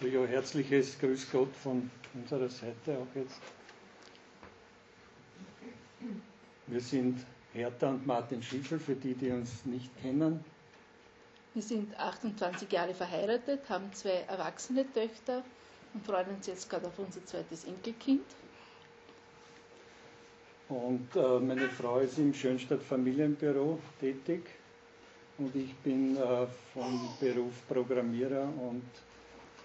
So, ja, herzliches Grüß Gott von unserer Seite auch jetzt. Wir sind Hertha und Martin Schiffel, für die, die uns nicht kennen. Wir sind 28 Jahre verheiratet, haben zwei erwachsene Töchter und freuen uns jetzt gerade auf unser zweites Enkelkind. Und äh, meine Frau ist im Schönstadt Familienbüro tätig und ich bin äh, vom Beruf Programmierer und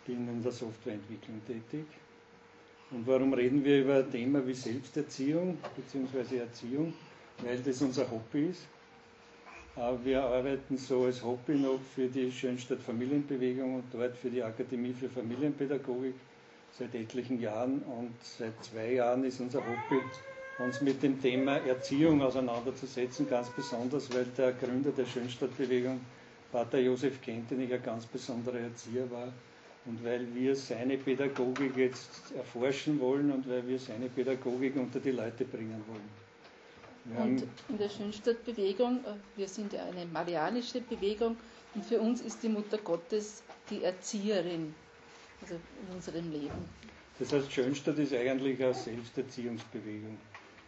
bin in der Softwareentwicklung tätig. Und warum reden wir über ein Thema wie Selbsterziehung bzw. Erziehung? Weil das unser Hobby ist. Wir arbeiten so als Hobby noch für die Schönstadt Familienbewegung und dort für die Akademie für Familienpädagogik seit etlichen Jahren. Und seit zwei Jahren ist unser Hobby, uns mit dem Thema Erziehung auseinanderzusetzen, ganz besonders, weil der Gründer der Schönstadtbewegung, Pater Josef Kentenich, ein ganz besonderer Erzieher war und weil wir seine Pädagogik jetzt erforschen wollen und weil wir seine Pädagogik unter die Leute bringen wollen. Wir und in der Schönstadtbewegung, äh, wir sind ja eine marianische Bewegung und für uns ist die Mutter Gottes die Erzieherin also in unserem Leben. Das heißt, Schönstadt ist eigentlich eine Selbsterziehungsbewegung.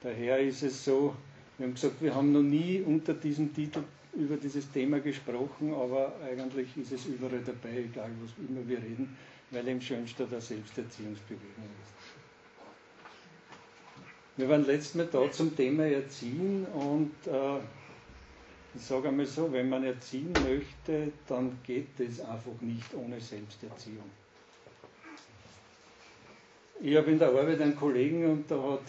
Daher ist es so, wir haben gesagt, wir haben noch nie unter diesem Titel über dieses Thema gesprochen, aber eigentlich ist es überall dabei, egal was immer wir reden, weil im Schönstadt eine Selbsterziehungsbewegung ist. Wir waren letztes Mal da zum Thema Erziehen und äh, ich sage einmal so, wenn man erziehen möchte, dann geht es einfach nicht ohne Selbsterziehung. Ich habe in der Arbeit einen Kollegen und der hat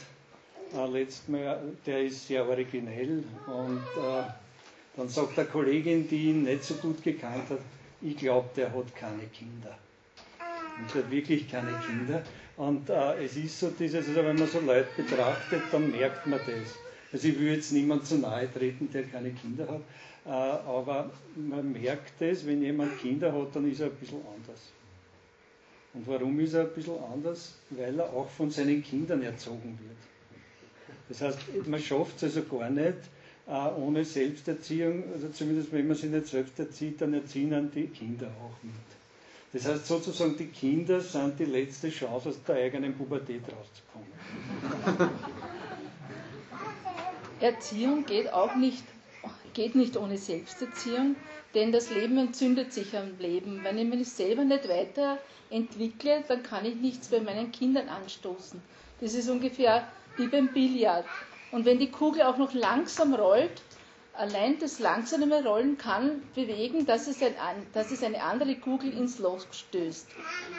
äh, letztes Mal, der ist sehr originell und äh, dann sagt eine Kollegin, die ihn nicht so gut gekannt hat, ich glaube, der hat keine Kinder. Und der hat wirklich keine Kinder. Und äh, es ist so dieses, also wenn man so Leute betrachtet, dann merkt man das. Also ich will jetzt niemand zu nahe treten, der keine Kinder hat, äh, aber man merkt es, wenn jemand Kinder hat, dann ist er ein bisschen anders. Und warum ist er ein bisschen anders? Weil er auch von seinen Kindern erzogen wird. Das heißt, man schafft es also gar nicht, ohne Selbsterziehung, also zumindest wenn man sie nicht selbst erzieht, dann erziehen dann die Kinder auch mit. Das heißt sozusagen, die Kinder sind die letzte Chance, aus der eigenen Pubertät rauszukommen. Erziehung geht auch nicht, geht nicht ohne Selbsterziehung, denn das Leben entzündet sich am Leben. Wenn ich mich selber nicht weiterentwickle, dann kann ich nichts bei meinen Kindern anstoßen. Das ist ungefähr wie beim Billard. Und wenn die Kugel auch noch langsam rollt, allein das langsame Rollen kann bewegen, dass es, ein, dass es eine andere Kugel ins Loch stößt.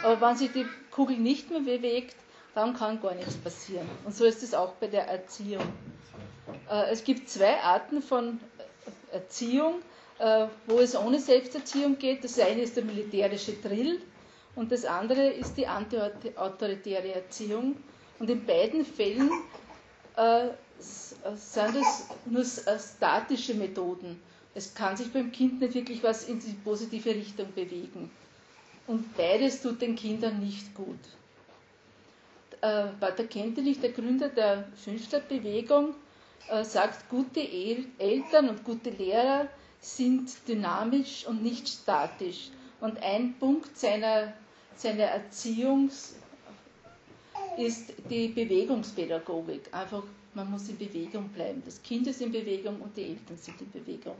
Aber wenn sich die Kugel nicht mehr bewegt, dann kann gar nichts passieren. Und so ist es auch bei der Erziehung. Äh, es gibt zwei Arten von Erziehung, äh, wo es ohne Selbsterziehung geht. Das eine ist der militärische Drill und das andere ist die antiautoritäre Erziehung. Und in beiden Fällen äh, sind es nur äh, statische Methoden. Es kann sich beim Kind nicht wirklich was in die positive Richtung bewegen. Und beides tut den Kindern nicht gut. Äh, Pater Kentenich, der Gründer der Fünfstadtbewegung, äh, sagt, gute Eltern und gute Lehrer sind dynamisch und nicht statisch. Und ein Punkt seiner, seiner Erziehung ist die Bewegungspädagogik. Einfach man muss in Bewegung bleiben. Das Kind ist in Bewegung und die Eltern sind in Bewegung.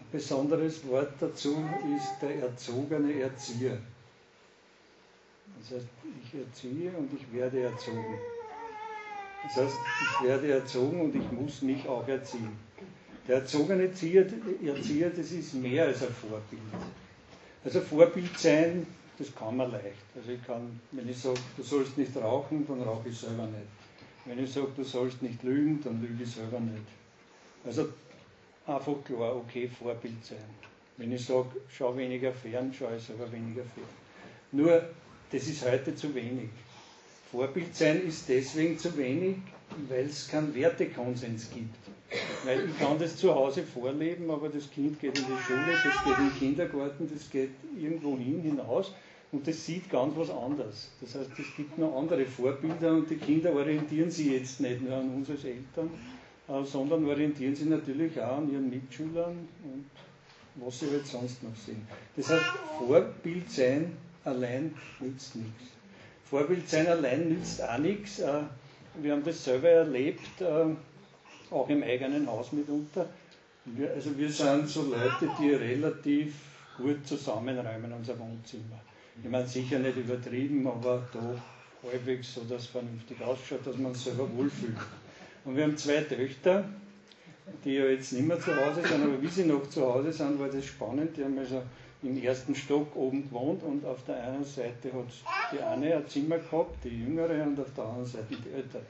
Ein besonderes Wort dazu ist der erzogene Erzieher. Das heißt, ich erziehe und ich werde erzogen. Das heißt, ich werde erzogen und ich muss mich auch erziehen. Der erzogene Erzieher, das ist mehr als ein Vorbild. Also Vorbild sein, das kann man leicht. Also ich kann, wenn ich sage, du sollst nicht rauchen, dann rauche ich selber nicht. Wenn ich sage, du sollst nicht lügen, dann lüge ich selber nicht. Also einfach klar, okay, Vorbild sein. Wenn ich sage, schau weniger fern, schaue ich selber weniger fern. Nur, das ist heute zu wenig. Vorbild sein ist deswegen zu wenig, weil es keinen Wertekonsens gibt. Weil ich kann das zu Hause vorleben, aber das Kind geht in die Schule, das geht in den Kindergarten, das geht irgendwo hin hinaus und das sieht ganz was anderes. Das heißt, es gibt noch andere Vorbilder und die Kinder orientieren sich jetzt nicht nur an uns als Eltern, äh, sondern orientieren sich natürlich auch an ihren Mitschülern und was sie halt sonst noch sehen. Das heißt, Vorbild sein allein nützt nichts. Vorbild sein allein nützt auch nichts. Äh, wir haben das selber erlebt, äh, auch im eigenen Haus mitunter. Also wir sind so Leute, die relativ gut zusammenräumen unser Wohnzimmer. Ich meine sicher nicht übertrieben, aber doch halbwegs so, dass es vernünftig ausschaut, dass man sich selber wohlfühlt. Und wir haben zwei Töchter, die ja jetzt nicht mehr zu Hause sind, aber wie sie noch zu Hause sind, war das spannend. Die haben also im ersten Stock oben gewohnt und auf der einen Seite hat die eine ein Zimmer gehabt, die jüngere, und auf der anderen Seite die ältere.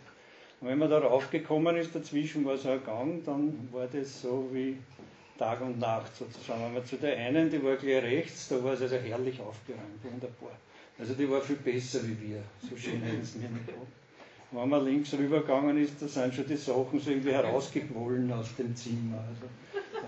Und wenn man da raufgekommen ist, dazwischen war so ein Gang, dann war das so wie Tag und Nacht sozusagen. Man zu der einen, die war gleich rechts, da war es also herrlich aufgeräumt, wunderbar. Also die war viel besser wie wir, so schön hätten es mir nicht. Wenn man links rübergegangen ist, da sind schon die Sachen so irgendwie herausgequollen aus dem Zimmer. Also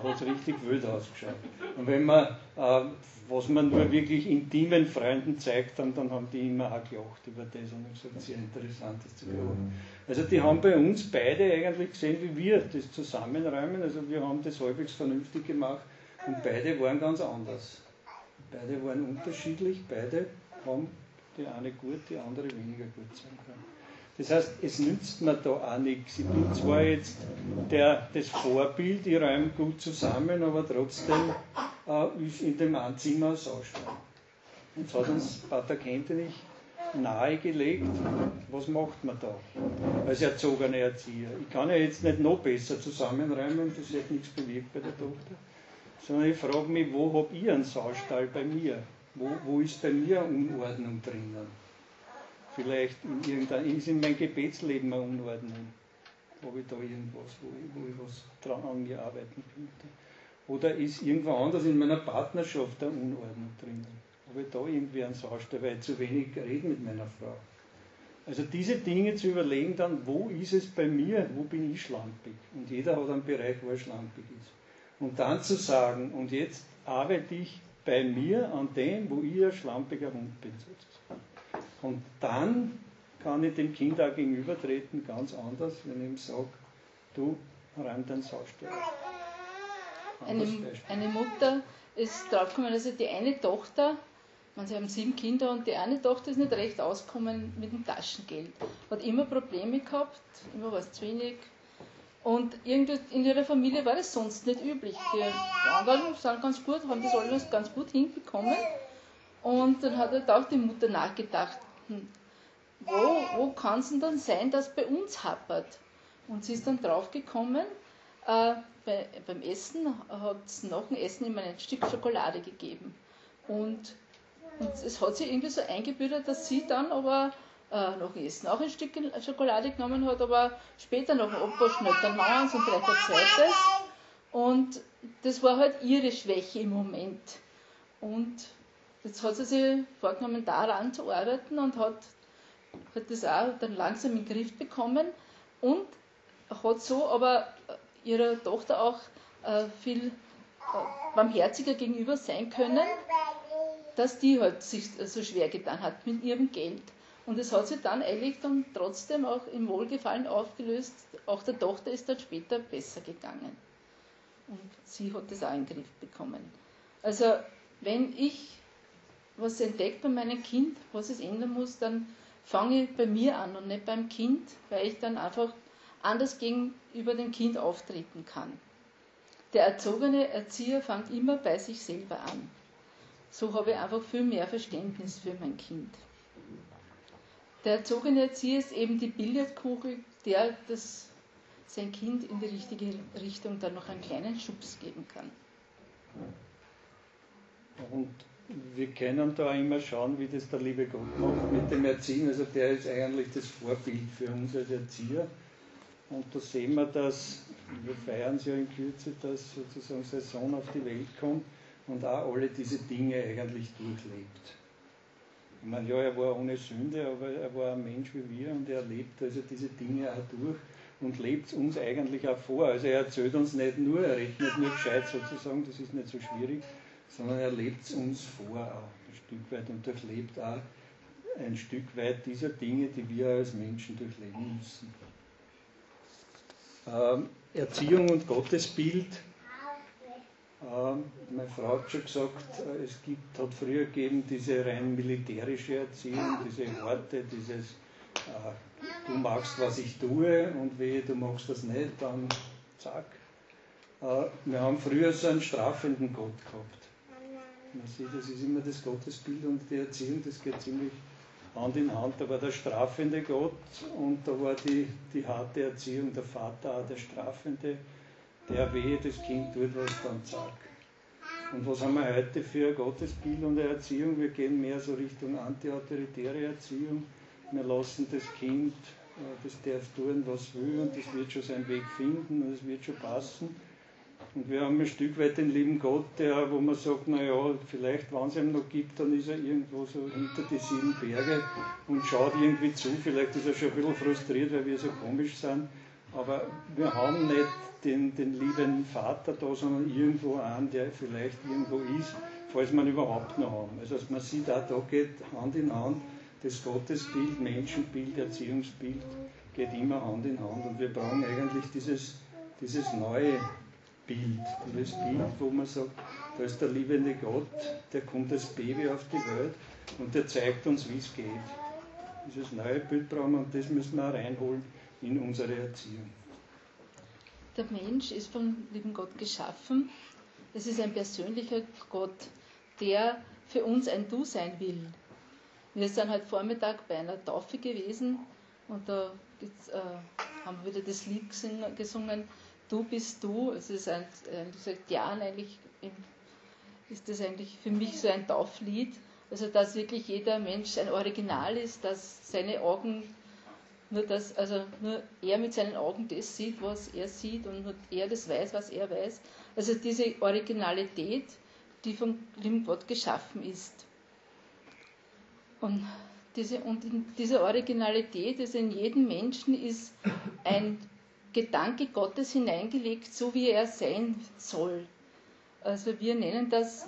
hat es richtig wild ausgeschaut. Und wenn man, äh, was man nur wirklich intimen Freunden zeigt, dann, dann haben die immer auch gelacht über das und gesagt, sehr interessant das zu beobachten. Also die haben bei uns beide eigentlich gesehen, wie wir das zusammenräumen. Also wir haben das halbwegs vernünftig gemacht und beide waren ganz anders. Beide waren unterschiedlich, beide haben die eine gut, die andere weniger gut sein können. Das heißt, es nützt mir da auch nichts. Ich bin zwar jetzt der, das Vorbild, ich räume gut zusammen, aber trotzdem äh, ist in dem Anzimmer Saustall. Und so hat uns Pater Kentenich nahegelegt, was macht man da als erzogener Erzieher. Ich kann ja jetzt nicht noch besser zusammenräumen, das hätte nichts bewirkt bei der Tochter, sondern ich frage mich, wo habe ich einen Saustall bei mir? Wo, wo ist bei mir Unordnung drinnen? Vielleicht in irgendein, ist in mein Gebetsleben eine Unordnung. Habe ich da irgendwas, wo ich, wo ich was dran an arbeiten könnte? Oder ist irgendwo anders in meiner Partnerschaft eine Unordnung drinnen? Habe ich da irgendwie einen Saustall, weil ich zu wenig rede mit meiner Frau? Also diese Dinge zu überlegen dann, wo ist es bei mir, wo bin ich schlampig? Und jeder hat einen Bereich, wo er schlampig ist. Und dann zu sagen, und jetzt arbeite ich bei mir an dem, wo ich ein schlampiger Hund bin sozusagen. Und dann kann ich dem Kind auch gegenübertreten, ganz anders, wenn ich ihm sage, du räum dein Saustall. Eine, eine, Mutter ist draufgekommen, also die eine Tochter, man, sie haben sieben Kinder und die eine Tochter ist nicht recht ausgekommen mit dem Taschengeld. Hat immer Probleme gehabt, immer war es zu wenig. Und irgendwie in ihrer Familie war das sonst nicht üblich. Die anderen sind ganz gut, haben das alles ganz gut hinbekommen. Und dann hat halt auch die Mutter nachgedacht, wo, wo kann es denn dann sein, dass bei uns hapert? Und sie ist dann draufgekommen, äh, bei, beim Essen hat es nach dem Essen immer ein Stück Schokolade gegeben. Und, und es hat sie irgendwie so eingebildet, dass sie dann aber äh, nach dem Essen auch ein Stück Schokolade genommen hat, aber später noch ein Abwasch nicht, dann noch eins und vielleicht ein zweites. Und das war halt ihre Schwäche im Moment. Und Jetzt hat sie sich vorgenommen, daran zu arbeiten und hat, hat das auch dann langsam in den Griff bekommen und hat so aber ihrer Tochter auch äh, viel äh, barmherziger gegenüber sein können, dass die halt sich so schwer getan hat mit ihrem Geld. Und es hat sich dann eigentlich dann trotzdem auch im Wohlgefallen aufgelöst. Auch der Tochter ist dann später besser gegangen. Und sie hat das auch in den Griff bekommen. Also wenn ich was entdeckt bei meinem Kind, was es ändern muss, dann fange ich bei mir an und nicht beim Kind, weil ich dann einfach anders gegenüber dem Kind auftreten kann. Der erzogene Erzieher fängt immer bei sich selber an. So habe ich einfach viel mehr Verständnis für mein Kind. Der erzogene Erzieher ist eben die Billardkugel, der das sein Kind in die richtige Richtung dann noch einen kleinen Schubs geben kann. Und wir können da immer schauen, wie das der liebe Gott macht mit dem Erziehen. Also der ist eigentlich das Vorbild für uns als Erzieher. Und da sehen wir, dass, wir feiern es ja in Kürze, dass sozusagen sein Sohn auf die Welt kommt und auch alle diese Dinge eigentlich durchlebt. Ich meine, ja, er war ohne Sünde, aber er war ein Mensch wie wir und er lebt also diese Dinge auch durch und lebt uns eigentlich auch vor. Also er erzählt uns nicht nur, er rechnet nur gescheit sozusagen, das ist nicht so schwierig, sondern er lebt es uns vor auch ein Stück weit und durchlebt auch ein Stück weit dieser Dinge, die wir als Menschen durchleben müssen. Ähm, Erziehung und Gottesbild Ähm, meine Frau hat schon gesagt, äh, es gibt, hat früher gegeben diese rein militärische Erziehung, diese Worte, dieses äh, du magst, was ich tue und wehe, du magst das nicht, dann zack. Äh, wir haben früher so einen strafenden Gott gehabt. Man sieht, das ist immer das Gottesbild und die Erziehung, das geht ziemlich Hand in Hand. Da war der strafende Gott und da war die, die harte Erziehung, der Vater der strafende der wehe, das Kind tut was, dann zack. Und was haben wir heute für Gottesbild und Erziehung? Wir gehen mehr so Richtung antiautoritäre Erziehung. Wir lassen das Kind, äh, das darf tun, was will und das wird schon seinen Weg finden und es wird schon passen. Und wir haben ein Stück weit den lieben Gott, der, wo man sagt, naja, vielleicht, wenn es ihm noch gibt, dann ist er irgendwo so hinter die sieben Berge und schaut irgendwie zu. Vielleicht ist er schon ein bisschen frustriert, weil wir so komisch sind. Aber wir haben nicht den, den lieben Vater da, sondern irgendwo einen, der vielleicht irgendwo ist, falls man überhaupt noch haben. Also man sieht auch, da geht Hand in Hand das Gottesbild, Menschenbild, Erziehungsbild geht immer Hand in Hand und wir brauchen eigentlich dieses, dieses neue Bild, dieses Bild, wo man sagt, da ist der liebende Gott, der kommt als Baby auf die Welt und der zeigt uns, wie es geht. Dieses neue Bild brauchen wir und das müssen wir reinholen in unsere Erziehung. Der Mensch ist vom lieben Gott geschaffen. Es ist ein persönlicher Gott, der für uns ein Du sein will. Wir sind heute Vormittag bei einer Taufe gewesen und da äh, haben wir wieder das Lied gesungen, Du bist du. Es ist ein, ein seit Jahren eigentlich ist das eigentlich für mich so ein Tauflied. Also dass wirklich jeder Mensch ein Original ist, dass seine Augen nur, dass, also nur er mit seinen Augen das sieht, was er sieht und nur er das weiß, was er weiß. Also diese Originalität, die vom lieben Gott geschaffen ist. Und diese, und in dieser Originalität, also in jedem Menschen ist ein Gedanke Gottes hineingelegt, so wie er sein soll. Also wir nennen das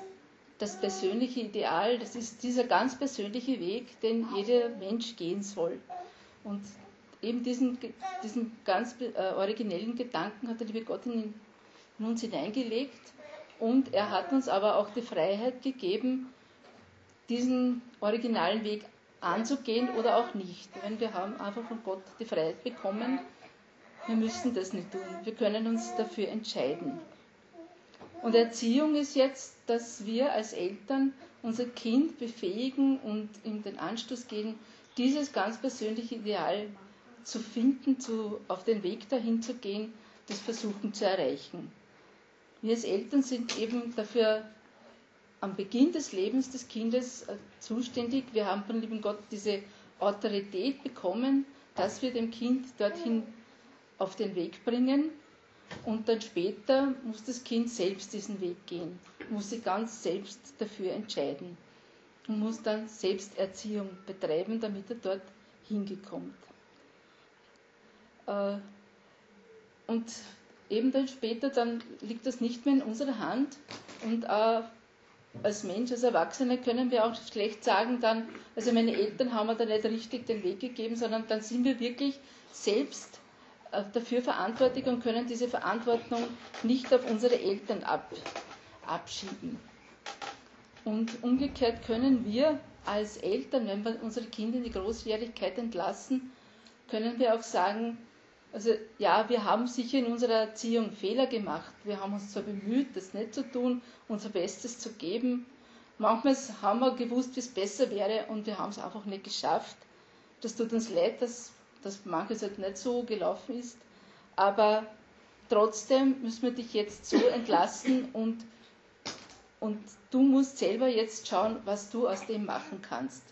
das persönliche Ideal, das ist dieser ganz persönliche Weg, den jeder Mensch gehen soll. Und eben diesen, diesen ganz äh, originellen Gedanken hat der liebe Gott in, in uns hineingelegt und er hat uns aber auch die Freiheit gegeben, diesen originalen Weg anzugehen oder auch nicht. Wir haben einfach von Gott die Freiheit bekommen, wir müssen das nicht tun. Wir können uns dafür entscheiden. Und Erziehung ist jetzt, dass wir als Eltern unser Kind befähigen und ihm den Anstoß geben, dieses ganz persönliche Ideal zu finden, zu, auf den Weg dahin zu gehen, das versuchen zu erreichen. Wir als Eltern sind eben dafür am Beginn des Lebens des Kindes äh, zuständig. Wir haben von lieben Gott diese Autorität bekommen, dass wir dem Kind dorthin auf den Weg bringen. Und dann später muss das Kind selbst diesen Weg gehen, muss sich ganz selbst dafür entscheiden und muss dann Selbsterziehung betreiben, damit er dort hingekommt. Äh, und eben dann später, dann liegt das nicht mehr in unserer Hand. Und als Mensch, als Erwachsene können wir auch schlecht sagen dann, also meine Eltern haben mir da nicht richtig den Weg gegeben, sondern dann sind wir wirklich selbst dafür verantwortlich und können diese Verantwortung nicht auf unsere Eltern ab, abschieben. Und umgekehrt können wir als Eltern, wenn wir unsere Kinder in die Großjährigkeit entlassen, können wir auch sagen, also ja, wir haben sicher in unserer Erziehung Fehler gemacht. Wir haben uns zwar bemüht, das nicht zu tun, unser Bestes zu geben. Manchmal haben wir gewusst, wie es besser wäre und wir haben es einfach nicht geschafft. Das tut uns leid, dass, dass manches halt nicht so gelaufen ist. Aber trotzdem müssen wir dich jetzt so entlassen und, und du musst selber jetzt schauen, was du aus dem machen kannst.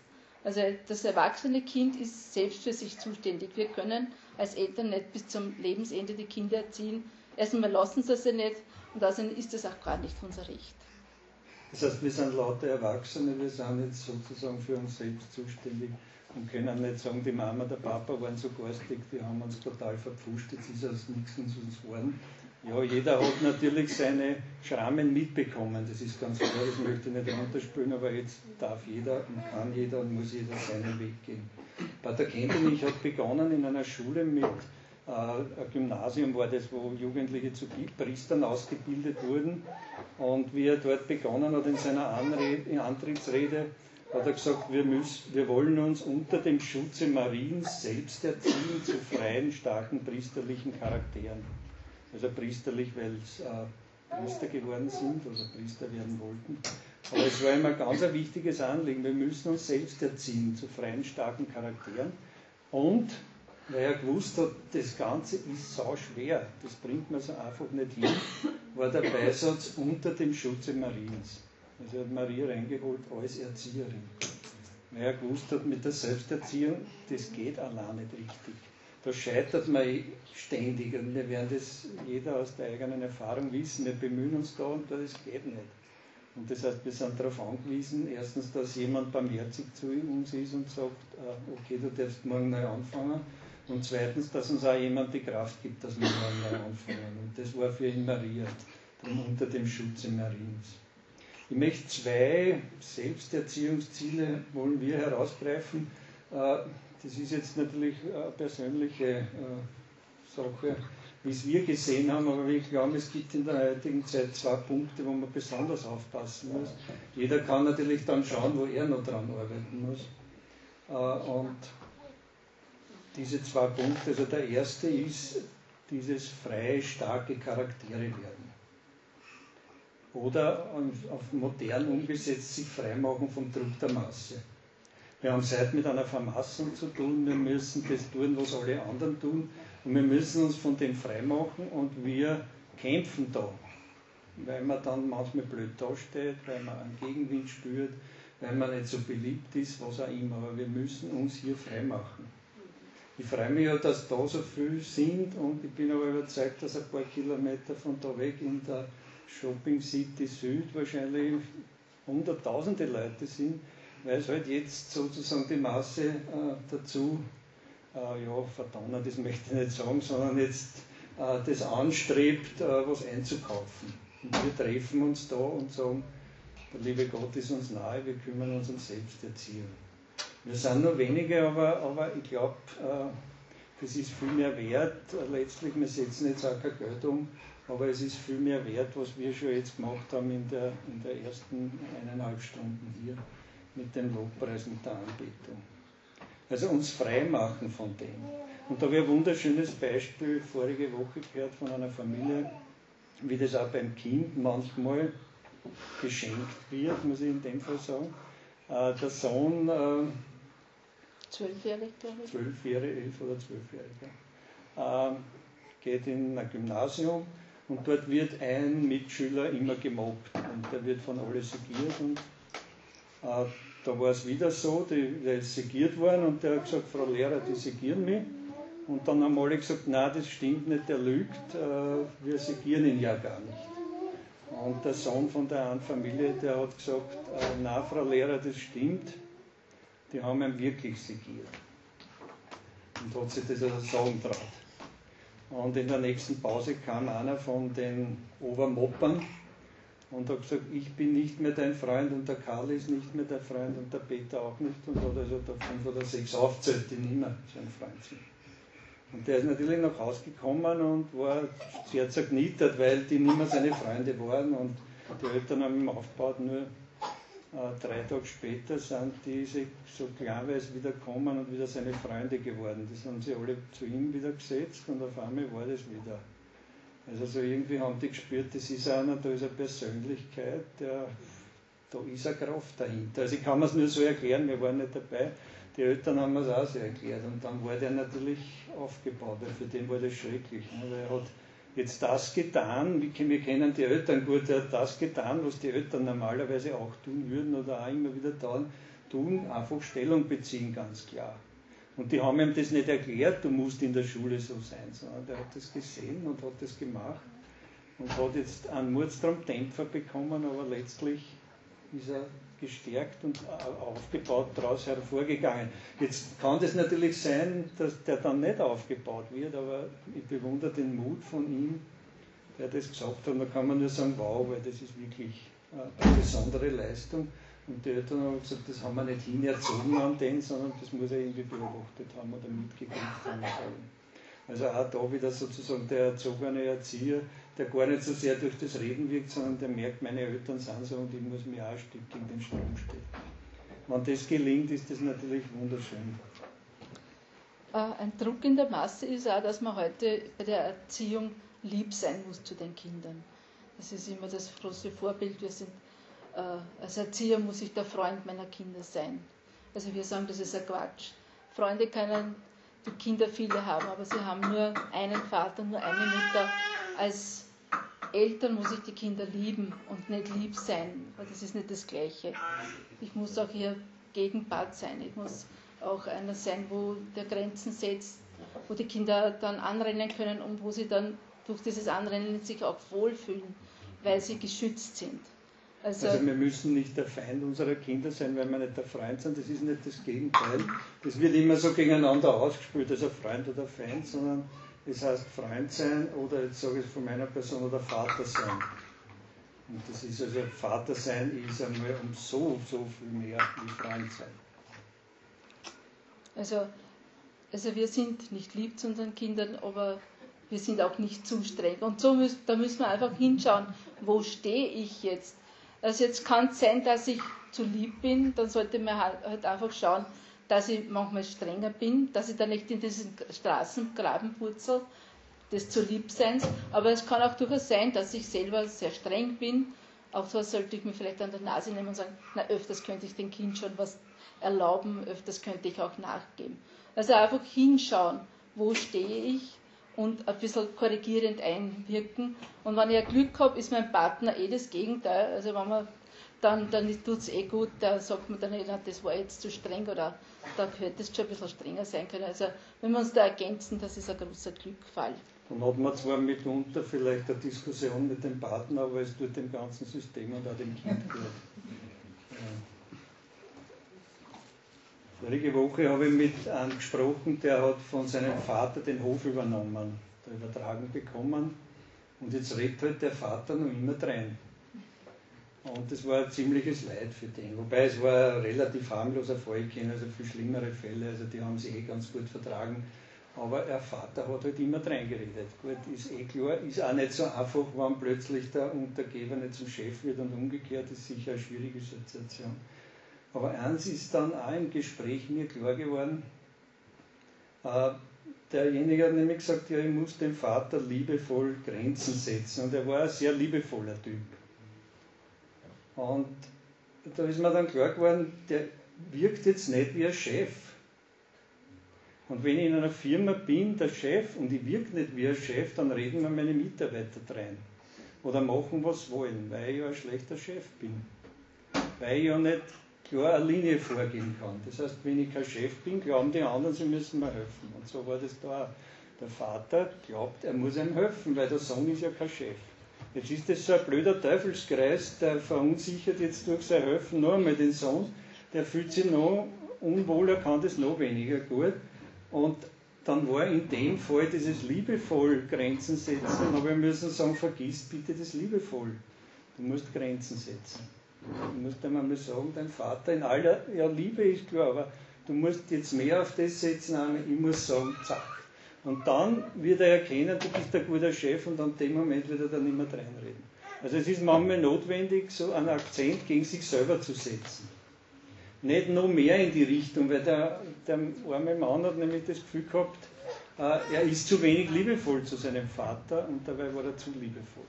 Also das erwachsene Kind ist selbst für sich zuständig. Wir können als Eltern nicht bis zum Lebensende die Kinder erziehen. Erstmal lassen sie sie nicht und außerdem ist das auch gar nicht unser Recht. Das heißt, wir sind lauter Erwachsene, wir sind jetzt sozusagen für uns selbst zuständig und können nicht sagen, die Mama, der Papa waren so garstig, die haben uns total verpfuscht, jetzt ist aus nichts uns geworden. Ja, jeder hat natürlich seine Schrammen mitbekommen, das ist ganz klar, das möchte ich nicht runterspülen, aber jetzt darf jeder und kann jeder und muss jeder seinen Weg gehen. Pater Kentenich hat begonnen in einer Schule mit ein Gymnasium war das, wo Jugendliche zu Priestern ausgebildet wurden. Und wie er dort begonnen hat in seiner Anrede, Antrittsrede, hat er gesagt, wir, müssen, wir wollen uns unter dem Schutze Mariens selbst erziehen zu freien, starken priesterlichen Charakteren. Also priesterlich, weil es äh, Priester geworden sind oder Priester werden wollten. Aber es war immer ganz ein wichtiges Anliegen. Wir müssen uns selbst erziehen zu freien, starken Charakteren. Und weil er gewusst hat, das Ganze ist sau schwer, das bringt man so einfach nicht hin, war der Beisatz unter dem Schutze Mariens. Also er hat Maria reingeholt als Erzieherin. Weil er gewusst hat, mit der Selbsterziehung, das geht allein nicht richtig. Da scheitert man eh ständig und wir werden das jeder aus der eigenen Erfahrung wissen. Wir bemühen uns da und da, das geht nicht. Und das heißt, wir sind darauf angewiesen, erstens, dass jemand barmherzig zu uns ist und sagt, äh, okay, du darfst morgen neu anfangen. Und zweitens, dass uns auch jemand die Kraft gibt, dass wir morgen neu anfangen. Und das war für ihn Maria, unter dem Schutze Mariens. Ich möchte zwei Selbsterziehungsziele wollen wir herausgreifen. Äh, das ist jetzt natürlich eine persönliche äh, Sache, wie es wir gesehen haben, aber ich glaube, es gibt in der heutigen Zeit zwei Punkte, wo man besonders aufpassen muss. Jeder kann natürlich dann schauen, wo er noch dran arbeiten muss. Äh, und diese zwei Punkte, also der erste ist dieses freie, starke Charaktere werden oder auf modern umgesetzt sich freimachen vom Druck der Masse. Wir haben heute mit einer Vermassung zu tun, wir müssen das tun, was alle anderen tun und wir müssen uns von dem freimachen und wir kämpfen da, weil man dann manchmal blöd dasteht, weil man einen Gegenwind spürt, weil man nicht so beliebt ist, was auch immer, aber wir müssen uns hier freimachen. Ich freue mich ja, dass da so viel sind und ich bin aber überzeugt, dass ein paar Kilometer von da weg in der Shopping City Süd wahrscheinlich hunderttausende Leute sind, weil es halt jetzt sozusagen die Masse äh, dazu, äh, ja, verdonnert, das möchte ich nicht sagen, sondern jetzt äh, das anstrebt, äh, was einzukaufen. Und wir treffen uns da und sagen, der liebe Gott ist uns nahe, wir kümmern uns um Selbsterziehung. Wir sind nur wenige, aber, aber ich glaube, äh, das ist viel mehr wert. Letztlich, wir setzen jetzt auch kein Geld um, aber es ist viel mehr wert, was wir schon jetzt gemacht haben in der, in der ersten eineinhalb Stunden hier mit dem Lobpreis, mit der Anbetung. Also uns frei machen von dem. Und da habe ich ein wunderschönes Beispiel vorige Woche gehört von einer Familie, wie das auch beim Kind manchmal geschenkt wird, muss ich in dem Fall sagen. Äh, der Sohn, äh, zwölfjährig, glaube ich. Zwölfjährig, elf oder zwölfjährig, äh, geht in ein Gymnasium und dort wird ein Mitschüler immer gemobbt und der wird von alle segiert. Und äh, da war es wieder so, die, der ist segiert worden und der hat gesagt, Frau Lehrer, die segieren mich. Und dann haben alle gesagt, nein, das stimmt nicht, der lügt, äh, wir segieren ihn ja gar nicht. Und der Sohn von der einen Familie, der hat gesagt, äh, nein, Frau Lehrer, das stimmt, die haben ihn wirklich segiert. Und hat sich das also sagen traut. Und in der nächsten Pause kam einer von den Obermoppern und hat gesagt, ich bin nicht mehr dein Freund und der Karl ist nicht mehr dein Freund und der Peter auch nicht und hat also da fünf oder sechs aufzählt, die nicht mehr sein Freund sind. Und der ist natürlich nach Hause gekommen und war sehr zerknittert, weil die nicht mehr seine Freunde waren und die Eltern haben ihm aufgebaut, nur drei Tage später sind diese so klarweise wieder gekommen und wieder seine Freunde geworden. Das haben sie alle zu ihm wieder gesetzt und auf einmal war das wieder. Also so irgendwie haben die gespürt, das ist einer, da ist eine Persönlichkeit, der, da ist eine Kraft dahinter. Also ich kann mir es nur so erklären, wir waren nicht dabei. Die Eltern haben mir es auch so erklärt und dann war der natürlich aufgebaut, für den war das schrecklich. Ne? Weil er hat jetzt das getan, wir kennen die Eltern gut, er hat das getan, was die Eltern normalerweise auch tun würden oder auch immer wieder tun, einfach Stellung beziehen, ganz klar. Und die haben ihm das nicht erklärt, du musst in der Schule so sein, sondern der hat das gesehen und hat das gemacht und hat jetzt einen Mordstrom-Dämpfer bekommen, aber letztlich ist er gestärkt und aufgebaut daraus hervorgegangen. Jetzt kann das natürlich sein, dass der dann nicht aufgebaut wird, aber ich bewundere den Mut von ihm, der das gesagt hat. Und da kann man nur sagen, wow, weil das ist wirklich äh, eine besondere Leistung. Und die Eltern haben gesagt, das haben wir nicht hinerzogen an den, sondern das muss er irgendwie beobachtet haben oder mitgekriegt haben. Also auch da wieder sozusagen der erzogene Erzieher, der gar nicht so sehr durch das Reden wirkt, sondern der merkt, meine Eltern sind so und ich muss mir auch ein Stück gegen den Strom stellen. Wenn das gelingt, ist das natürlich wunderschön. Äh, ein Druck in der Masse ist auch, dass man heute bei der Erziehung lieb sein muss zu den Kindern. Das ist immer das große Vorbild. Wir sind, äh, als Erzieher muss ich der Freund meiner Kinder sein. Also wir sagen, das ist ein Quatsch. Freunde können die Kinder viele haben, aber sie haben nur einen Vater, nur eine Mutter. Als Eltern muss ich die Kinder lieben und nicht lieb sein, weil das ist nicht das Gleiche. Ich muss auch hier Gegenpart sein. Ich muss auch einer sein, wo der Grenzen setzt, wo die Kinder dann anrennen können und wo sie dann durch dieses Anrennen sich auch wohlfühlen, weil sie geschützt sind. Also, also, wir müssen nicht der Feind unserer Kinder sein, weil wir nicht der Freund sind. Das ist nicht das Gegenteil. Das wird immer so gegeneinander ausgespielt, also Freund oder Feind, sondern es heißt Freund sein oder jetzt sage ich von meiner Person oder Vater sein. Und das ist also Vater sein ist einmal um so, so viel mehr wie Freund sein. Also, also wir sind nicht lieb zu unseren Kindern, aber wir sind auch nicht zu streng. Und so müssen, da müssen wir einfach hinschauen, wo stehe ich jetzt also jetzt kann es sein, dass ich zu lieb bin, dann sollte man halt, halt, einfach schauen, dass ich manchmal strenger bin, dass ich da nicht in diesen Straßengraben purzel, des zu Liebseins. Aber es kann auch durchaus sein, dass ich selber sehr streng bin. Auch so sollte ich mir vielleicht an der Nase nehmen und sagen, na, öfters könnte ich dem Kind schon was erlauben, öfters könnte ich auch nachgeben. Also einfach hinschauen, wo stehe ich und ein bisschen korrigierend einwirken. Und wenn ich ein Glück habe, ist mein Partner eh das Gegenteil. Also wenn man dann, dann tut es eh gut, da sagt man dann, eh, das war jetzt zu streng oder da könnte es schon ein bisschen strenger sein können. Also wenn wir uns da ergänzen, das ist ein großer Glückfall. Dann hat man zwar mitunter vielleicht eine Diskussion mit dem Partner, aber es tut dem ganzen System und auch dem Kind gut. Vorige Woche habe ich mit einem gesprochen, der hat von seinem Vater den Hof übernommen, der Übertragung bekommen. Und jetzt redet halt der Vater noch immer drin. Und das war ein ziemliches Leid für den. Wobei es war ein relativ harmloser Fall, ich kenne also viel schlimmere Fälle, also die haben sich eh ganz gut vertragen. Aber der Vater hat halt immer reingeredet. Gut, ist eh klar, ist auch nicht so einfach, wenn plötzlich der Untergebene zum Chef wird und umgekehrt ist sicher eine schwierige Situation. Aber eins ist dann auch im Gespräch mir klar geworden, äh, derjenige hat nämlich gesagt, ja, ich muss dem Vater liebevoll Grenzen setzen. Und er war ein sehr liebevoller Typ. Und da ist mir dann klar geworden, der wirkt jetzt nicht wie ein Chef. Und wenn ich in einer Firma bin, der Chef, und ich wirke nicht wie ein Chef, dann reden wir meine Mitarbeiter rein. Oder machen, was wollen, weil ich ja ein schlechter Chef bin. Weil ich ja nicht klar eine Linie vorgehen kann. Das heißt, wenn ich kein Chef bin, glauben die anderen, sie müssen mir helfen. Und so war das da. Der Vater glaubt, er muss einem helfen, weil der Sohn ist ja kein Chef. Jetzt ist das so ein blöder Teufelskreis, der verunsichert jetzt durch sein Helfen nur einmal den Sohn, der fühlt sich noch unwohler, kann das noch weniger gut. Und dann war in dem Fall dieses liebevoll Grenzen setzen, aber wir müssen sagen, vergiss bitte das liebevoll. Du musst Grenzen setzen. Du musst einmal mal sagen, dein Vater in aller, ja, Liebe ist klar, aber du musst jetzt mehr auf das setzen, ich muss sagen, zack. Und dann wird er erkennen, du bist ein guter Chef und an dem Moment wird er dann immer reinreden. Also es ist manchmal notwendig, so einen Akzent gegen sich selber zu setzen. Nicht noch mehr in die Richtung, weil der, der arme Mann hat nämlich das Gefühl gehabt, äh, er ist zu wenig liebevoll zu seinem Vater und dabei war er zu liebevoll.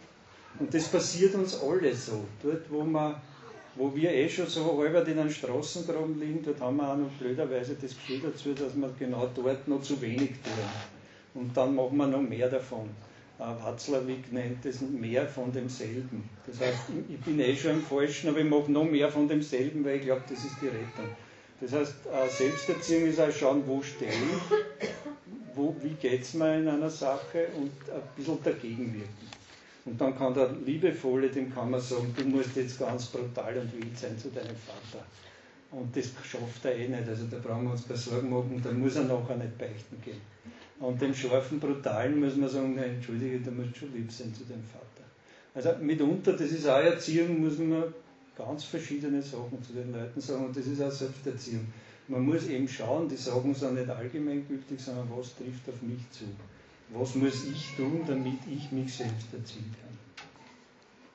Und das passiert uns alle so. Dort, wo man wo wir eh schon so halber in einem Straßengraben liegen, dort haben wir auch noch blöderweise das Gefühl dazu, dass wir genau dort noch zu wenig tun. Und dann machen wir noch mehr davon. Watzlawick nennt es mehr von demselben. Das heißt, ich bin eh schon im Falschen, aber ich mache noch mehr von demselben, weil ich glaube, das ist die Rettung. Das heißt, Selbsterziehung ist auch schauen, wo stehe ich, wo, wie geht es mir in einer Sache und ein bisschen dagegen wirken. Und dann kann der Liebevolle, dem kann man sagen, du musst jetzt ganz brutal und wild sein zu deinem Vater. Und das schafft er eh nicht. Also da brauchen wir uns keine Sorgen machen, da muss er nachher nicht beichten gehen. Und dem scharfen, brutalen muss man sagen, nein, entschuldige, du musst schon lieb sein zu deinem Vater. Also mitunter, das ist auch Erziehung, muss man ganz verschiedene Sachen zu den Leuten sagen und das ist auch Selbsterziehung. Man muss eben schauen, die Sachen sind nicht allgemeingültig, sondern was trifft auf mich zu. was muss ich tun, damit ich mich selbst erziehen kann.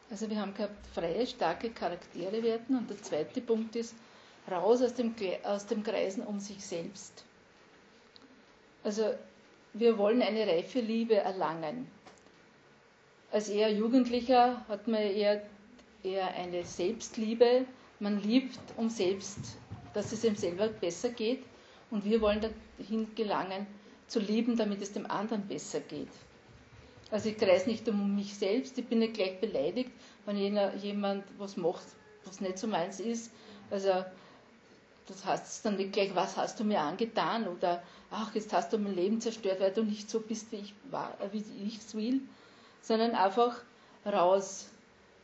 Also wir haben gehabt, freie, starke Charaktere werden und der zweite Punkt ist, raus aus dem, aus dem Kreisen um sich selbst. Also wir wollen eine reife Liebe erlangen. Als eher Jugendlicher hat man eher, eher eine Selbstliebe. Man liebt um selbst, dass es ihm selber besser geht. Und wir wollen dahin gelangen, zu lieben, damit es dem anderen besser geht. Also ich kreise nicht um mich selbst, ich bin nicht gleich beleidigt, wenn jemand was macht, was nicht so meins ist. Also das heißt dann nicht gleich, was hast du mir angetan oder ach, jetzt hast du mein Leben zerstört, weil du nicht so bist, wie ich wie ich es will, sondern einfach raus,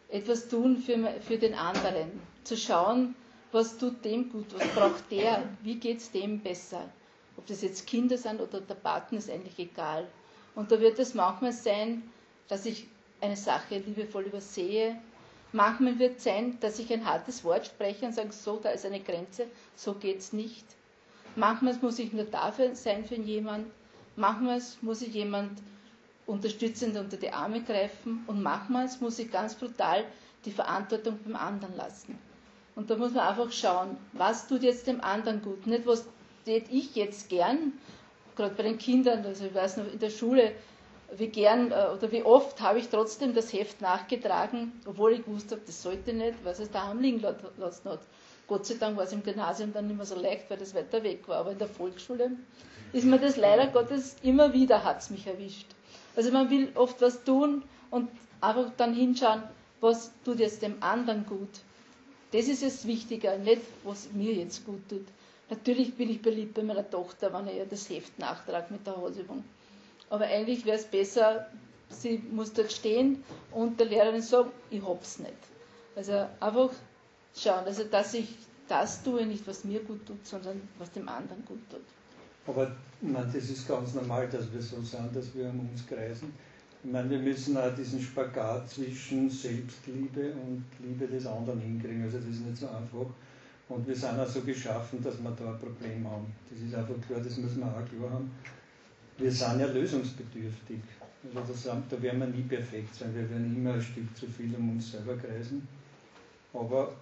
etwas tun für, für den anderen, zu schauen, was tut dem gut, was braucht der, wie geht es dem besser. Ob das jetzt Kinder sind oder der Partner, ist eigentlich egal. Und da wird es manchmal sein, dass ich eine Sache liebevoll übersehe. Manchmal wird es sein, dass ich ein hartes Wort spreche und sage, so, da ist eine Grenze, so geht es nicht. Manchmal muss ich nur dafür sein für jemand. Manchmal muss ich jemand unterstützend unter die Arme greifen und manchmal muss ich ganz brutal die Verantwortung beim anderen lassen. Und da muss man einfach schauen, was tut jetzt dem anderen gut, nicht was tät ich jetzt gern, gerade bei den Kindern, also ich weiß noch in der Schule, wie gern äh, oder wie oft habe ich trotzdem das Heft nachgetragen, obwohl ich gewusst habe, das sollte nicht, weil es daheim liegen lassen hat. Gott sei Dank war es im Gymnasium dann nicht mehr so leicht, weil das weiter weg war. Aber in der Volksschule ist mir das leider Gottes immer wieder hat es mich erwischt. Also man will oft was tun und einfach dann hinschauen, was tut jetzt dem anderen gut. Das ist es wichtiger, nicht was mir jetzt gut tut. Natürlich bin ich beliebt bei meiner Tochter, wenn ich ihr das Heft nachtrage mit der Hausübung. Aber eigentlich wäre es besser, sie muss dort stehen und der Lehrerin sagen, ich hab's nicht. Also einfach schauen, also dass ich das tue, nicht was mir gut tut, sondern was dem anderen gut tut. Aber meine, das ist ganz normal, dass wir so sind, dass wir um uns kreisen. Ich meine, wir müssen auch diesen Spagat zwischen Selbstliebe und Liebe des anderen hinkriegen. Also das ist nicht so einfach. Und wir sind auch so geschaffen, dass wir da ein Problem haben. Das ist einfach klar, das müssen wir auch klar haben. Wir sind ja lösungsbedürftig. Also das, da werden wir nie perfekt sein. Wir werden immer ein Stück zu viel um uns selber kreisen. Aber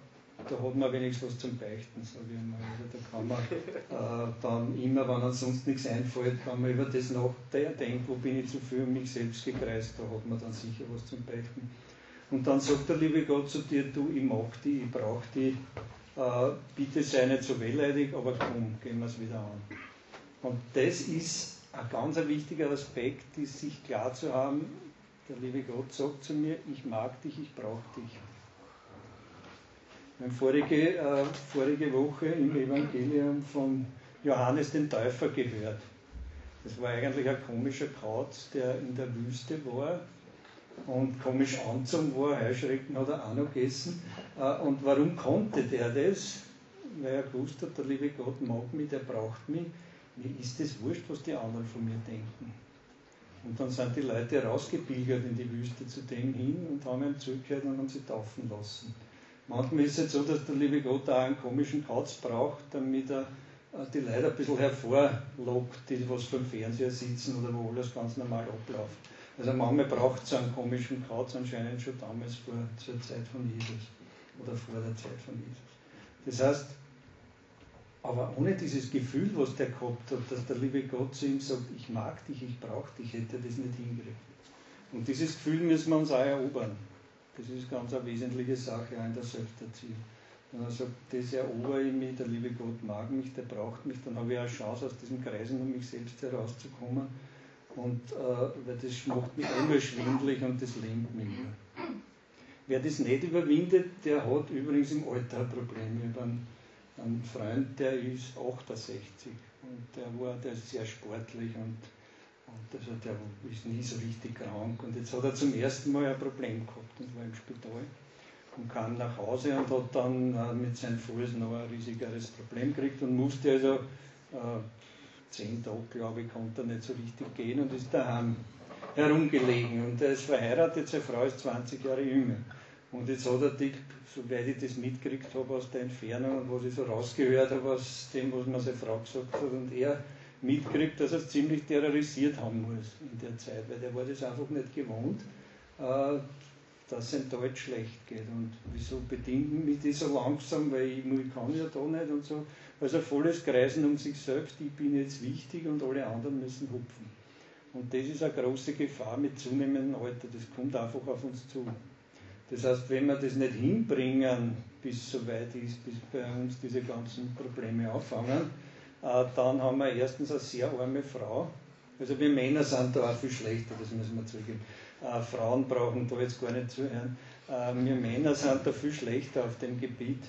da hat man wenigstens was zum Beichten, sage ich mal. Also da kann man äh, dann immer, wenn uns sonst nichts einfällt, kann man über das nachdenken, wo bin ich zu viel um mich selbst gekreist, da hat man dann sicher was zum Beichten. Und dann sagt der liebe Gott zu dir, du, ich mag die, ich brauche die, äh, bitte sei nicht so wehleidig, aber komm, gehen wir es wieder an. Und das ist ein ganz wichtiger Aspekt, ist sich klar zu haben, der liebe Gott sagt zu mir, ich mag dich, ich brauche dich. Wir haben vorige, äh, vorige Woche im Evangelium von Johannes den Täufer gehört. Das war eigentlich ein komischer Kauz, der in der Wüste war und komisch angezogen war, Heuschrecken hat er auch noch gegessen. Äh, und warum konnte der das? Weil er gewusst hat, der liebe Gott mag mich, der braucht mich. Mir ist es wurscht, was die anderen von mir denken. Und dann sind die Leute rausgepilgert in die Wüste zu dem hin und haben ihn zugehört und haben sie taufen lassen. Manchmal ist es so, dass der liebe Gott auch einen komischen Kauz braucht, damit er äh, die Leute ein bisschen hervorlockt, die was vom Fernseher sitzen oder wo alles ganz normal abläuft. Also manchmal braucht es einen komischen Kauz anscheinend schon damals vor zur Zeit von Jesus oder vor der Zeit von Jesus. Das heißt, aber ohne dieses Gefühl, was der gehabt hat, dass der liebe Gott zu ihm sagt, ich mag dich, ich brauche dich, hätte er das nicht hingekriegt. Und dieses Gefühl müssen wir uns auch erobern. Das ist ganz eine wesentliche Sache auch in der Selbsterziehung. Wenn er sagt, das erober ich mich, der liebe Gott mag mich, der braucht mich, dann habe ich eine Chance, aus diesen Kreisen um mich selbst herauszukommen und äh, weil das macht mich einmal schwindlig und das lähmt mich nur. Wer das nicht überwindet, der hat übrigens im Alter ein Problem. Einen Freund, der ist 68 und der war der ist sehr sportlich und, und also der ist nie so richtig krank. Und jetzt hat er zum ersten Mal ein Problem gehabt und war im Spital und kam nach Hause und hat dann äh, mit seinem Fuß noch ein riesigeres Problem gekriegt und musste also äh, zehn Tage, glaube ich, konnte er nicht so richtig gehen und ist daheim herumgelegen. Und er ist verheiratet, seine Frau ist 20 Jahre jünger. Und jetzt hat er dich, soweit ich das mitgekriegt habe aus der Entfernung und was ich so rausgehört habe aus dem, was mir seine Frau gesagt hat, und er mitkriegt, dass er es ziemlich terrorisiert haben muss in der Zeit, weil der war das einfach nicht gewohnt, äh, dass es in Deutsch schlecht geht. Und wieso bedingen mich die so langsam, weil ich, ich kann ja da nicht und so. Also volles Kreisen um sich selbst, ich bin jetzt wichtig und alle anderen müssen hupfen. Und das ist eine große Gefahr mit zunehmendem Alter, das kommt einfach auf uns zu. Das heißt, wenn wir das nicht hinbringen, bis so weit ist, bis bei uns diese ganzen Probleme auffangen, äh, dann haben wir erstens eine sehr arme Frau. Also wir Männer sind da auch viel schlechter, das müssen wir zugeben. Äh, Frauen brauchen da jetzt gar nicht zuhören. Äh, wir Männer sind da viel schlechter auf dem Gebiet.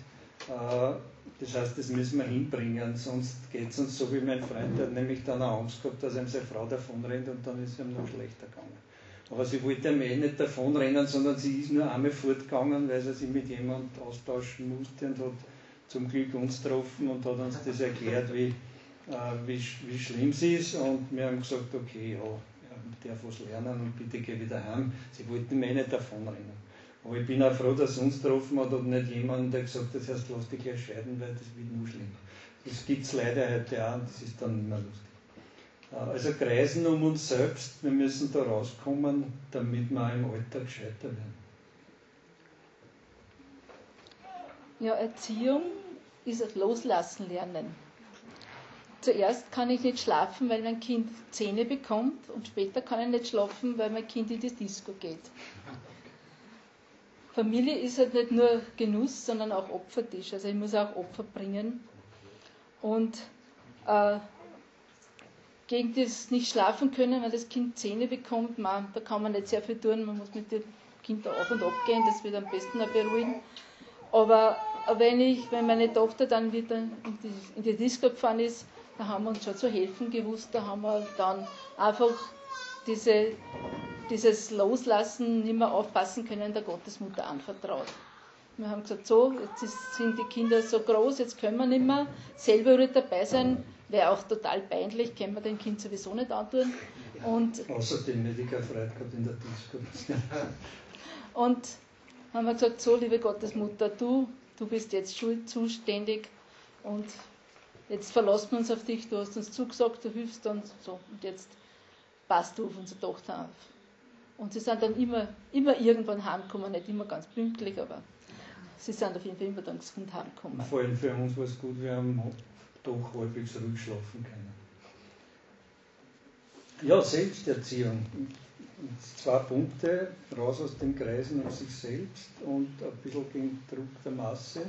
Das heißt, das müssen wir hinbringen, sonst geht es uns so wie mein Freund, der hat nämlich dann auch Angst gehabt, dass ihm seine Frau davonrennt und dann ist es ihm noch schlechter gegangen. Aber sie wollte ihm eh nicht davonrennen, sondern sie ist nur einmal fortgegangen, weil sie sich mit jemandem austauschen musste und hat zum Glück uns getroffen und hat uns das erklärt, wie, äh, wie, wie schlimm sie ist. Und wir haben gesagt, okay, ja, er darf was lernen und bitte geh wieder heim. Sie wollten mir eh nicht davonrennen. Aber ich bin auch froh, dass sie uns getroffen hat und nicht jemand, der gesagt hat, das heißt, lass dich gleich scheiden, weil das wird nur schlimmer. Das gibt es leider heute auch und das ist dann mehr lustig. Äh, also kreisen um uns selbst, wir müssen da rauskommen, damit wir auch im Alltag gescheiter werden. Ja, Erziehung ist das Loslassen lernen. Zuerst kann ich nicht schlafen, weil mein Kind Zähne bekommt und später kann ich nicht schlafen, weil mein Kind in die Disco geht. Familie ist halt nicht nur Genuss, sondern auch Opfertisch. Also ich muss auch Opfer bringen. Und äh, gegen das nicht schlafen können, weil das Kind Zähne bekommt, man, da kann man nicht sehr viel tun, man muss mit dem Kind da auf und ab gehen, das wird am besten auch beruhigen. Aber wenn ich, wenn meine Tochter dann wieder in die, in die Disco gefahren ist, da haben wir uns schon zu helfen gewusst, da haben wir dann einfach diese, dieses Loslassen nicht mehr aufpassen können, der Gottesmutter anvertraut. Wir haben gesagt, so, jetzt sind die Kinder so groß, jetzt können wir nicht mehr selber dabei sein, Wäre auch total peinlich, können wir dem Kind sowieso nicht antun. Und ich keine Freude gehabt in der Disco. und haben wir gesagt, so liebe Gottesmutter, du, du bist jetzt schuld zuständig und jetzt verlassen wir uns auf dich, du hast uns zugesagt, du hilfst uns so und jetzt passt du auf unsere Tochter auf. Und sie sind dann immer, immer irgendwann heimgekommen, nicht immer ganz pünktlich, aber sie sind auf jeden Fall immer dann gesund heimgekommen. Vor allem für uns war es gut, wir haben doch halbwegs ruhig schlafen können. Ja, Selbsterziehung. Zwei Punkte, raus aus den Kreisen um sich selbst und ein bisschen gegen Druck der Masse.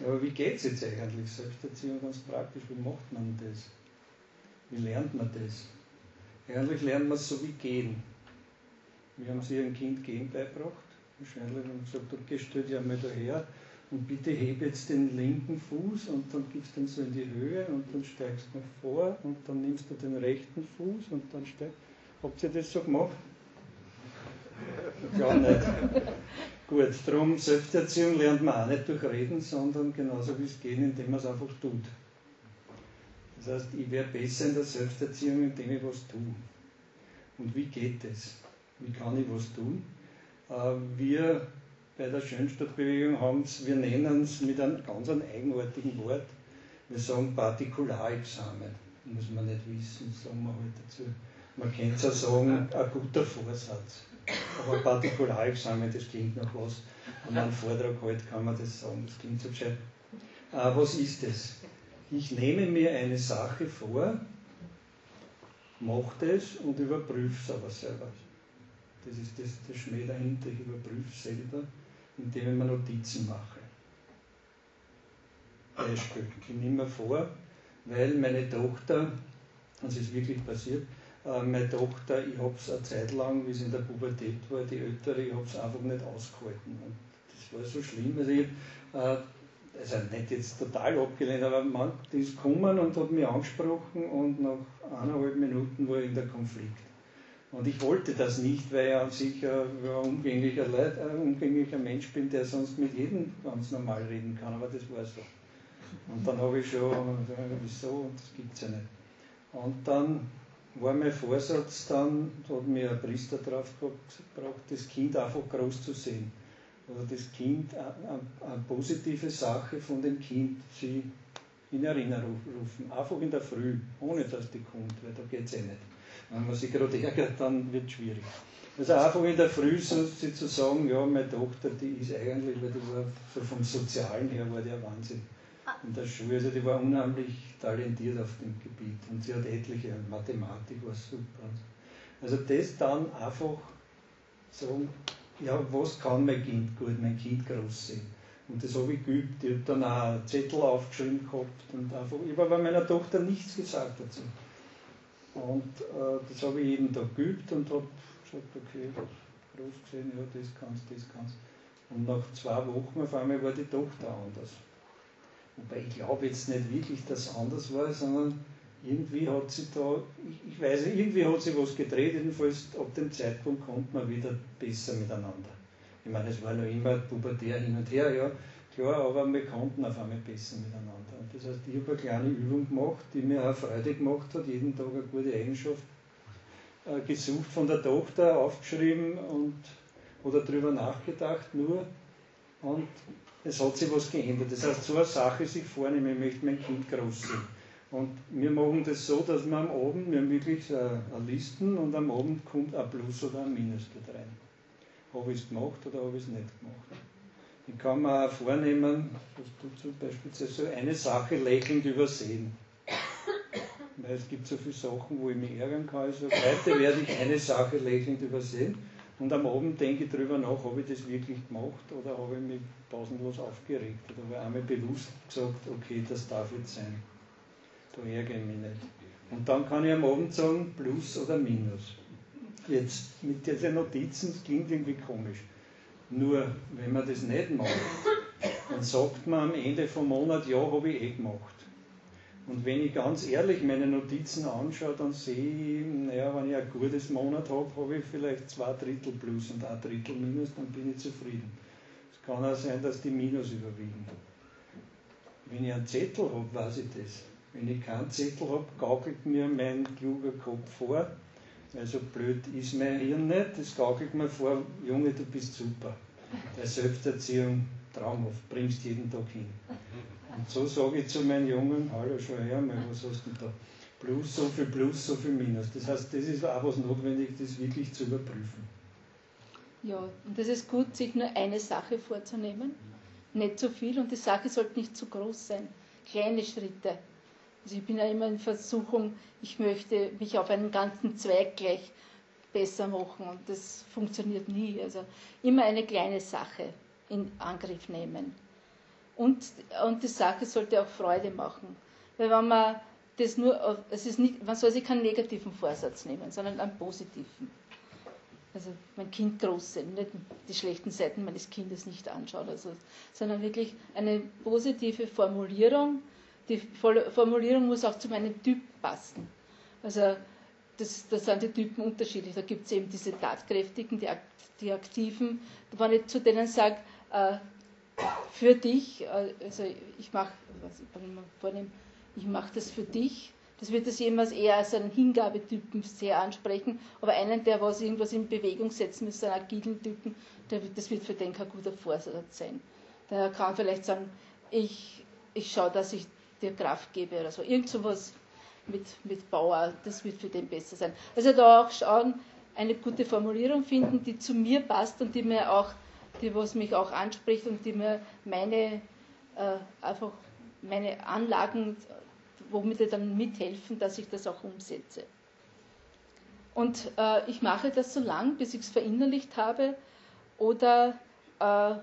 Ja, aber wie geht es jetzt eigentlich, Selbsterziehung ganz praktisch? Wie macht man das? Wie lernt man das? Eigentlich lernt man es so wie gehen. Wir haben sie ein Kind gehen beigebracht. Wahrscheinlich haben wir gesagt, okay, stell dich einmal daher und bitte heb jetzt den linken Fuß und dann gibst du ihn so in die Höhe und dann steigst du nach vor und dann nimmst du den rechten Fuß und dann steigst Habt ihr das so gemacht? Gar nicht. Gut, darum Selbsterziehung lernt man auch nicht durch Reden, sondern genauso wie es geht, indem man es einfach tut. Das heißt, ich werde besser in der Selbsterziehung, indem ich was tue. Und wie geht das? Wie kann ich was tun? Äh, wir bei der Schönstadtbewegung haben es, wir nennen es mit einem ganz eigenartigen Wort, wir sagen Partikularexamen. Muss man nicht wissen, sagen wir halt dazu. Man könnte es auch sagen, ein guter Vorsatz. Aber Partikularexamen, das klingt nach was. Wenn man einen Vortrag hält, kann man das sagen, das klingt so gescheit. Äh, was ist das? Ich nehme mir eine Sache vor, mache das und überprüfe es aber selber. Das ist das, der Schmäh dahinter, ich überprüfe es selber indem ich mir Notizen mache. Beispiel. Ich nehme mir vor, weil meine Tochter, das ist wirklich passiert, äh, meine Tochter, ich habe es eine Zeit lang, wie sie in der Pubertät war, die Ältere, ich habe es einfach nicht ausgehalten. Und das war so schlimm. Also, ich, äh, also nicht jetzt total abgelehnt, aber man ist gekommen und hat mich angesprochen und nach eineinhalb Minuten war ich in der Konflikt. Und ich wollte das nicht, weil ich an sich ein umgänglicher, Leid, ein umgänglicher Mensch bin, der sonst mit jedem ganz normal reden kann, aber das war so. Und dann habe ich schon, wieso, das gibt es ja nicht. Und dann war mein Vorsatz dann, da hat mir ein Priester drauf gebracht, das Kind einfach groß zu sehen. Also das Kind, eine, eine positive Sache von dem Kind, sie in Erinnerung rufen. Einfach in der Früh, ohne dass die kommt, weil da geht es eh nicht. Wenn man sich gerade ärgert, dann wird es schwierig. Also einfach in der Früh so, zu sagen, ja, meine Tochter, die ist eigentlich, weil die war so vom Sozialen her, war der Wahnsinn in der Schule. Also die war unheimlich talentiert auf dem Gebiet und sie hat etliche Mathematik, war super. Also das dann einfach sagen, ja, was kann mein Kind gut, mein Kind groß sehen. Und das habe ich geübt. Ich habe dann auch einen Zettel aufgeschrieben gehabt und einfach, ich habe bei meiner Tochter nichts gesagt dazu. Und äh, das habe ich jeden Tag geübt und habe gesagt, okay, groß gesehen, ja, das kannst, das kannst. Und nach zwei Wochen auf einmal war die Tochter anders. Wobei ich glaube jetzt nicht wirklich, dass es anders war, sondern irgendwie hat sie da, ich, ich weiß nicht, irgendwie hat sie was gedreht, jedenfalls ab dem Zeitpunkt kommt man wieder besser miteinander. Ich meine, es war noch immer pubertär hin und her, ja, klar, aber wir konnten auf einmal besser miteinander. Das heißt, ich habe eine kleine Übung gemacht, die mir auch Freude gemacht hat, jeden Tag eine gute Eigenschaft äh, gesucht von der Tochter, aufgeschrieben und oder darüber nachgedacht nur und es hat sich was geändert. Das heißt, so eine Sache sich vornehmen, ich möchte mein Kind groß sehen. Und wir machen das so, dass wir am Abend, wir haben wirklich eine Listen und am Abend kommt ein Plus oder ein Minus da rein. Habe ich es gemacht oder habe ich es nicht gemacht? Ich kann mir auch vornehmen, dass du zum Beispiel so eine Sache lächelnd übersehen. Weil es gibt so viele Sachen, wo ich mich ärgern kann. Also heute werde ich eine Sache lächelnd übersehen und am Abend denke ich darüber nach, habe ich das wirklich gemacht oder habe ich mich pausenlos aufgeregt oder habe ich einmal bewusst gesagt, okay, das darf jetzt sein. Da ärgere ich mich nicht. Und dann kann ich am Abend sagen, Plus oder Minus. Jetzt mit diesen Notizen, das klingt irgendwie komisch. Nur, wenn man das nicht macht, dann sagt man am Ende vom Monat, ja, habe ich eh gemacht. Und wenn ich ganz ehrlich meine Notizen anschaue, dann sehe ich, naja, wenn ich ein gutes Monat habe, habe ich vielleicht zwei Drittel plus und ein Drittel minus, dann bin ich zufrieden. Es kann auch sein, dass die Minus überwiegen. Wenn ich einen Zettel habe, weiß ich das. Wenn ich keinen Zettel habe, gaukelt mir mein kluger Kopf vor. Also blöd ist mein Hirn nicht, das gaukelt mir vor, Junge, du bist super. Der Selbsterziehung traumhaft, bringst jeden Tag hin. Und so sage ich zu meinen Jungen, hallo, schau her mal, was hast du da? Plus, so viel Plus, so viel Minus. Das heißt, das ist auch was notwendig, das wirklich zu überprüfen. Ja, und das ist gut, sich nur eine Sache vorzunehmen, nicht zu viel und die Sache sollte nicht zu groß sein. Kleine Schritte. Also ich bin ja immer in Versuchung, ich möchte mich auf einen ganzen Zweig gleich besser machen und das funktioniert nie. Also immer eine kleine Sache in Angriff nehmen. Und, und die Sache sollte auch Freude machen. Weil wenn man das nur, es ist nicht, man soll sich keinen negativen Vorsatz nehmen, sondern einen positiven. Also mein Kind groß sehen, nicht die schlechten Seiten meines Kindes nicht anschauen, also, sondern wirklich eine positive Formulierung. Die Formulierung muss auch zu meinem Typ passen. Also das, das sind die Typen unterschiedlich. Da gibt es eben diese Tatkräftigen, die, die Aktiven. Wenn ich zu denen sage, äh, für dich, äh, also ich mache, ich ich das für dich. Das wird das jemals eher als einen Hingabetypen sehr ansprechen, aber einen, der was irgendwas in Bewegung setzen muss, einen agilen Typen, der, das wird für den kein guter Vorsatz sein. Der kann vielleicht sagen, ich, ich schaue, dass ich dir Kraft gebe oder so. Irgend sowas mit, mit Bauer, das wird für den besser sein. Also da auch schauen, eine gute Formulierung finden, die zu mir passt und die mir auch die was mich auch anspricht und die mir meine äh, einfach meine Anlagen, womit die dann mithelfen, dass ich das auch umsetze. Und äh, ich mache das so lang, bis ich es verinnerlicht habe oder, äh,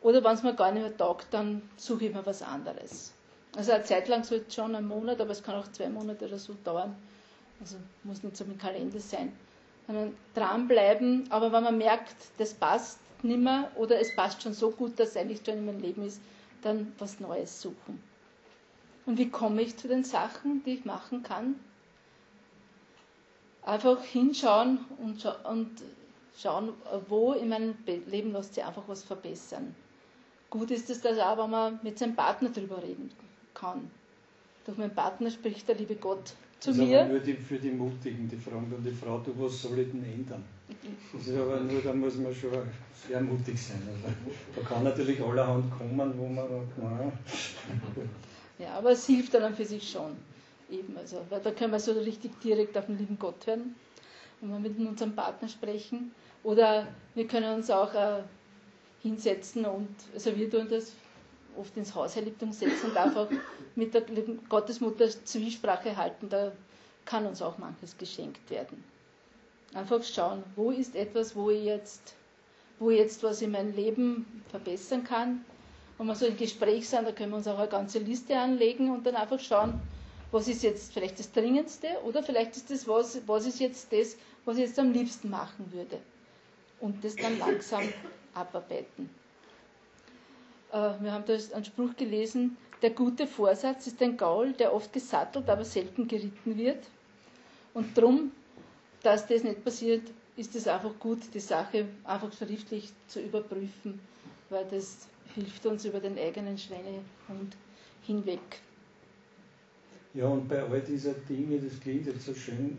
oder wenn es mir gar nicht mehr taugt, dann suche ich mir was anderes. Also eine Zeit lang sollte es schon ein Monat, aber es kann auch zwei Monate oder so dauern. Also muss nicht so im Kalender sein. Dann dranbleiben, aber wenn man merkt, das passt, nimmer oder es passt schon so gut, dass es eigentlich schon in meinem Leben ist, dann was Neues suchen. Und wie komme ich zu den Sachen, die ich machen kann? Einfach hinschauen und, scha und schauen, wo in meinem Leben lässt sich einfach was verbessern. Gut ist es, dass auch, wenn man mit seinem Partner darüber reden kann. Durch meinen Partner spricht der liebe Gott zu das mir. Ist aber nur die, für die Mutigen, die fragen dann die Frau, du, was soll ich denn ändern? Das ist aber nur, da muss man schon sehr mutig sein. Also, da kann natürlich allerhand kommen, wo man sagt, naja. Ja, aber es hilft dann für sich schon. Eben, also, weil da können wir so richtig direkt auf den lieben Gott hören und mal mit unserem Partner sprechen. Oder wir können uns auch äh, hinsetzen und, also wir tun das oft ins Hausheiligtum setzen und einfach mit der Gottesmutter Zwiesprache halten. Da kann uns auch manches geschenkt werden. Einfach schauen, wo ist etwas, wo ich jetzt, wo ich jetzt was in meinem Leben verbessern kann. Wenn wir so im Gespräch sind, da können wir uns auch eine ganze Liste anlegen und dann einfach schauen, was ist jetzt vielleicht das Dringendste oder vielleicht ist das was, was ist jetzt das, was ich jetzt am liebsten machen würde. Und das dann langsam abarbeiten. Äh, wir haben da einen Spruch gelesen, der gute Vorsatz ist ein Gaul, der oft gesattelt, aber selten geritten wird. Und darum, dass das nicht passiert, ist es einfach gut, die Sache einfach schriftlich zu überprüfen, weil das hilft uns über den eigenen Schweinehund hinweg. Ja, und bei all dieser Dinge, das klingt jetzt so schön,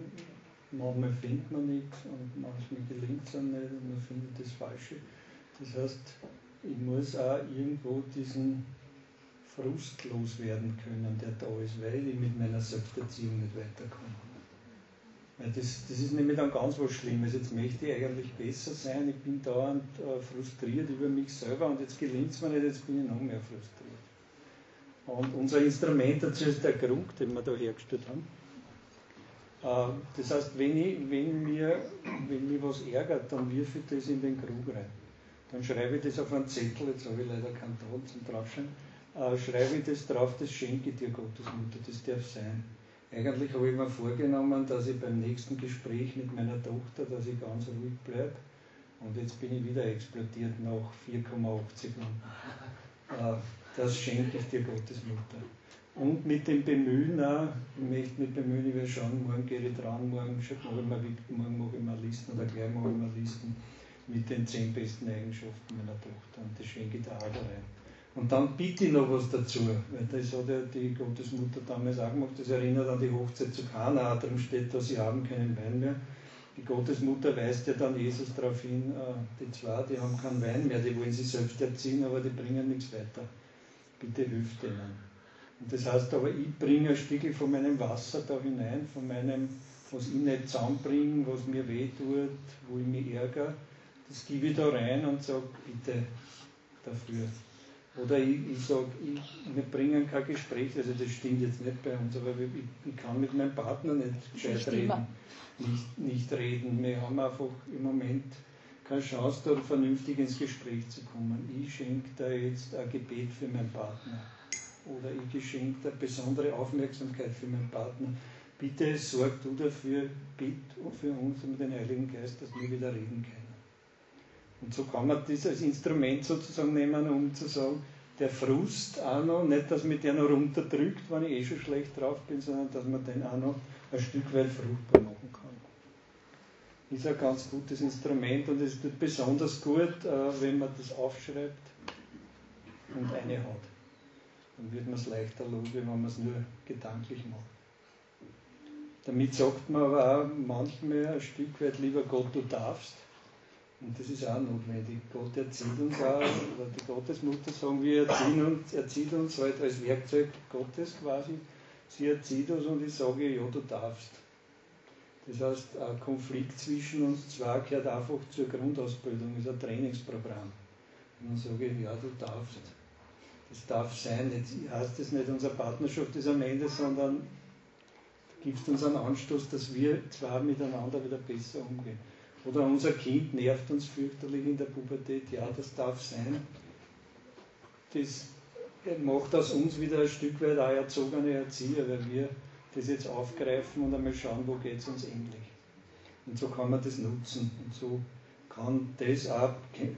manchmal findet man nichts und manchmal gelingt es einem nicht und man findet das Falsche. Das heißt, ich muss auch irgendwo diesen Frust loswerden können, der da ist, weil ich mit meiner Selbsterziehung nicht weiterkomme. Weil das, das ist nämlich dann ganz was Schlimmes. Jetzt möchte ich eigentlich besser sein, ich bin dauernd äh, frustriert über mich selber und jetzt gelingt es mir nicht, jetzt bin ich noch mehr frustriert. Und unser Instrument dazu ist der Grund, den wir da hergestellt haben. Äh, das heißt, wenn, ich, wenn, mir, wenn mich was ärgert, dann wirf ich das in den Krug rein. Dann schreibe ich das auf einen Zettel, jetzt habe ich leider keinen Ton zum Draufschreiben, äh, schreibe ich das drauf, das schenke dir Gottesmutter, das darf sein. Eigentlich habe ich mir vorgenommen, dass ich beim nächsten Gespräch mit meiner Tochter, dass ich ganz ruhig bleibe. Und jetzt bin ich wieder explodiert nach 4,80 Minuten. Äh, das schenke ich dir Gottesmutter. Und mit dem Bemühen auch, ich möchte mich bemühen, ich will schauen, morgen gehe ich dran, morgen morgen mache ich mal Listen oder gleich mache ich mal Listen mit den zehn besten Eigenschaften meiner Tochter und das schenke ich der Ada rein. Und dann bitte ich noch was dazu, weil das hat ja die Gottesmutter damals auch gemacht, das erinnert an die Hochzeit zu Kana, darum steht da, sie haben keinen Wein mehr. Die Gottesmutter weist ja dann Jesus darauf hin, äh, die zwei, die haben keinen Wein mehr, die wollen sich selbst erziehen, aber die bringen nichts weiter. Bitte hilft denen. Und das heißt aber, ich bringe ein Stückchen von meinem Wasser da hinein, von meinem, was ich nicht zusammenbringe, was mir wehtut, wo ich mich ärgere das gebe ich da rein und sage, bitte dafür. Oder ich, ich sage, wir bringen kein Gespräch, also das stimmt jetzt nicht bei uns, aber ich, ich kann mit meinem Partner nicht gescheit reden, nicht, nicht reden. Wir haben einfach im Moment keine Chance, da vernünftig ins Gespräch zu kommen. Ich schenke da jetzt ein Gebet für meinen Partner oder ich schenke da besondere Aufmerksamkeit für meinen Partner. Bitte sorg du dafür, bitte für uns und den Heiligen Geist, dass wir wieder reden können. Und so kann man das als Instrument sozusagen nehmen, um zu sagen, der Frust auch noch, nicht, dass man den noch runterdrückt, wenn ich eh schon schlecht drauf bin, sondern dass man den auch noch ein Stück weit fruchtbar machen kann. Ist ein ganz gutes Instrument und es tut besonders gut, äh, wenn man das aufschreibt und eine hat. Dann wird man es leichter los, wenn man es nur gedanklich macht. Damit sagt man aber auch manchmal ein Stück weit, lieber Gott, du darfst. Und das ist auch notwendig. Gott erzieht uns auch, oder die Gottesmutter sagen wir, erziehen uns, erzieht uns halt als Werkzeug Gottes quasi. Sie erzieht uns und ich sage, ja, du darfst. Das heißt, ein Konflikt zwischen uns zwei gehört einfach zur Grundausbildung, ist ein Trainingsprogramm. Und dann sage ich, ja, du darfst. Das darf sein. Jetzt heißt das nicht, unsere Partnerschaft ist am Ende, sondern gibt uns einen Anstoß, dass wir zwei miteinander wieder besser umgehen. Oder unser Kind nervt uns fürchterlich in der Pubertät. Ja, das darf sein. Das macht aus uns wieder ein Stück weit auch erzogene Erzieher, weil wir das jetzt aufgreifen und einmal schauen, wo geht es uns endlich. Und so kann man das nutzen. Und so kann das auch,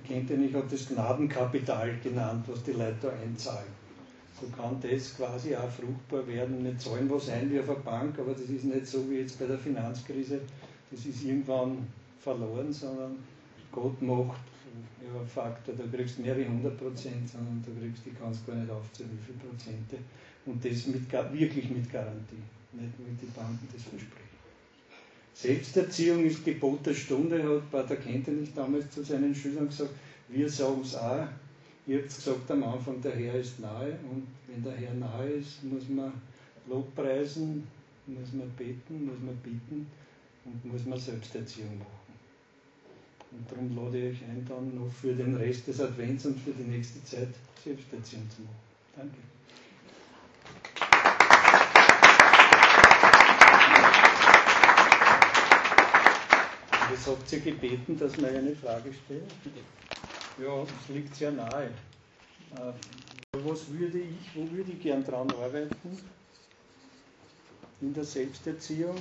kennt ihr nicht, ich habe das Gnadenkapital genannt, was die Leute da einzahlen. So kann das quasi auch fruchtbar werden. Nicht zahlen was ein wie auf einer Bank, aber das ist nicht so wie jetzt bei der Finanzkrise. Das ist irgendwann verloren, sondern Gott macht ja, Faktor, da kriegst du mehrere hundert Prozent, sondern da kriegst du, kannst gar nicht aufzählen, wie viele Prozente. Und das mit, wirklich mit Garantie, nicht wie die Banken das versprechen. Selbsterziehung ist Gebot der Stunde, hat Pater Kentenich damals zu seinen Schülern gesagt. Wir sagen es auch, Ihr habt gesagt am Anfang, der Herr ist nahe und wenn der Herr nahe ist, muss man Lobpreisen, muss man beten, muss man bitten und muss man Selbsterziehung machen. Und darum lade ich euch ein, dann noch für den Rest des Advents und für die nächste Zeit Selbsterziehung zu machen. Danke. Was habt ihr gebeten, dass wir eine Frage stellen? Ja, es liegt sehr nahe. Äh, was würde ich, wo würde ich gern dran arbeiten? In der Selbsterziehung?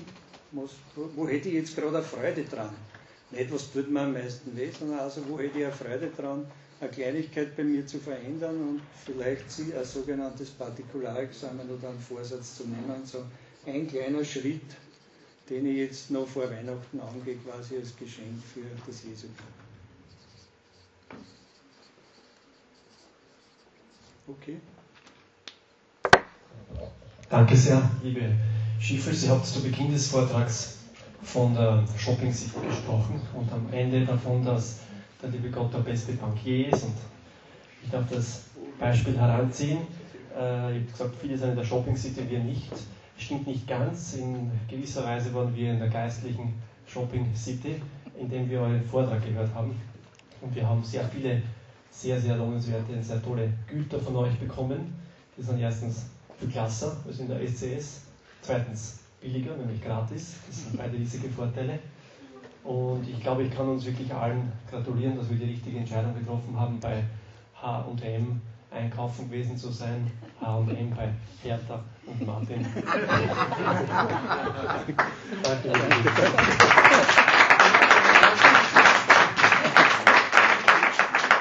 Was, wo hätte ich jetzt gerade eine Freude dran? Nicht, was tut mir am meisten weh, sondern also, wo hätte ich eine Freude dran, eine Kleinigkeit bei mir zu verändern und vielleicht sie ein sogenanntes Partikularexamen oder einen Vorsatz zu nehmen. So ein kleiner Schritt, den ich jetzt noch vor Weihnachten angehe, quasi als Geschenk für das Jesu. Okay. Danke sehr, liebe Schiffel. Sie haben zu Beginn des Vortrags von der Shopping-Sicht gesprochen und am Ende davon, dass der liebe Gott der beste Bankier ist. Und ich darf das Beispiel heranziehen. Äh, ich habe gesagt, viele sind in der Shopping-City, wir nicht. Stimmt nicht ganz. In gewisser Weise waren wir in der geistlichen Shopping-City, in dem wir euren Vortrag gehört haben. Und wir haben sehr viele sehr, sehr lohnenswerte und sehr tolle Güter von euch bekommen. Die sind erstens viel klasser als in der SCS. Zweitens billiger, nämlich gratis. Das sind beide riesige Vorteile. Und ich glaube, ich kann uns wirklich allen gratulieren, dass wir die richtige Entscheidung getroffen haben, bei HM einkaufen gewesen zu sein. HM bei Hertha und Martin. Danke.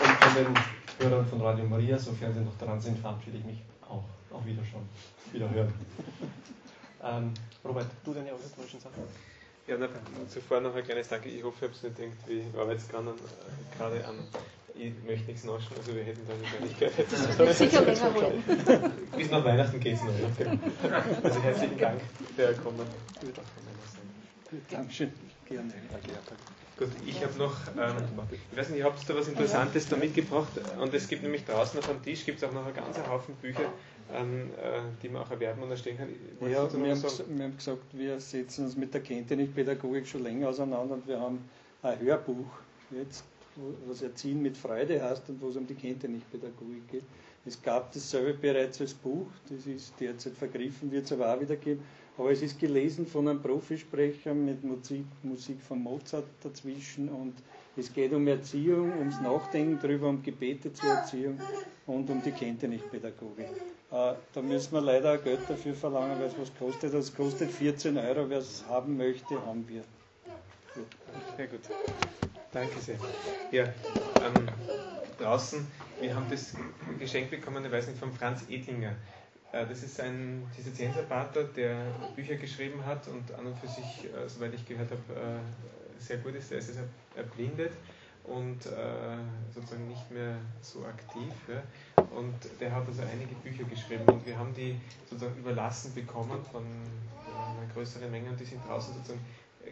Und von den Hörern von Radio Maria, sofern sie noch dran sind, verabschiede ich mich auch. Auf Wiederschauen. Wiederhören. Ähm, Robert, du deine organisatorischen Sachen? Ja, na, zuvor noch ein kleines Danke. Ich hoffe, ihr habt nicht gedacht, wie ich arbeite äh, gerade an. Ich möchte nichts naschen, also wir hätten da eine Kleinigkeit. Sicher länger holen. Bis nach Weihnachten geht es noch. Ja. Also herzlichen Dank für Kommen. Dankeschön. Gerne. Gut, ich habe noch, ähm, ich weiß nicht, ihr habt da was Interessantes da mitgebracht und es gibt nämlich draußen auf dem Tisch gibt es auch noch einen ganzen Haufen Bücher, ähm, äh, die man auch erwerben und erstellen kann. Ja, wir haben, wir haben, gesagt, wir setzen uns mit der Kenntnispädagogik schon länger auseinander und wir haben ein Hörbuch jetzt, was Erziehen mit Freude heißt und wo es um die Kenntnispädagogik geht. Es gab dasselbe bereits als Buch, das ist derzeit vergriffen, wird es aber auch wieder geben. Aber es ist gelesen von einem Profisprecher mit Musik, Musik von Mozart dazwischen und es geht um Erziehung, ums Nachdenken darüber, um Gebete zur Erziehung und um die Kenntnispädagogik. Äh, da müssen wir leider Geld dafür verlangen, weil es was kostet. Das kostet 14 Euro. Wer es haben möchte, haben wir. Gut. Sehr gut. Danke sehr. Ja, ähm, draußen, wir haben das Geschenk bekommen, ich weiß nicht, von Franz Edlinger. Äh, das ist ein Zisterzienserpater, der Bücher geschrieben hat und an und für sich, äh, soweit ich gehört habe, äh, sehr gut ist. Er ist erblindet und sozusagen nicht mehr so aktiv. Und der hat also einige Bücher geschrieben und wir haben die sozusagen überlassen bekommen von einer größeren Menge und die sind draußen sozusagen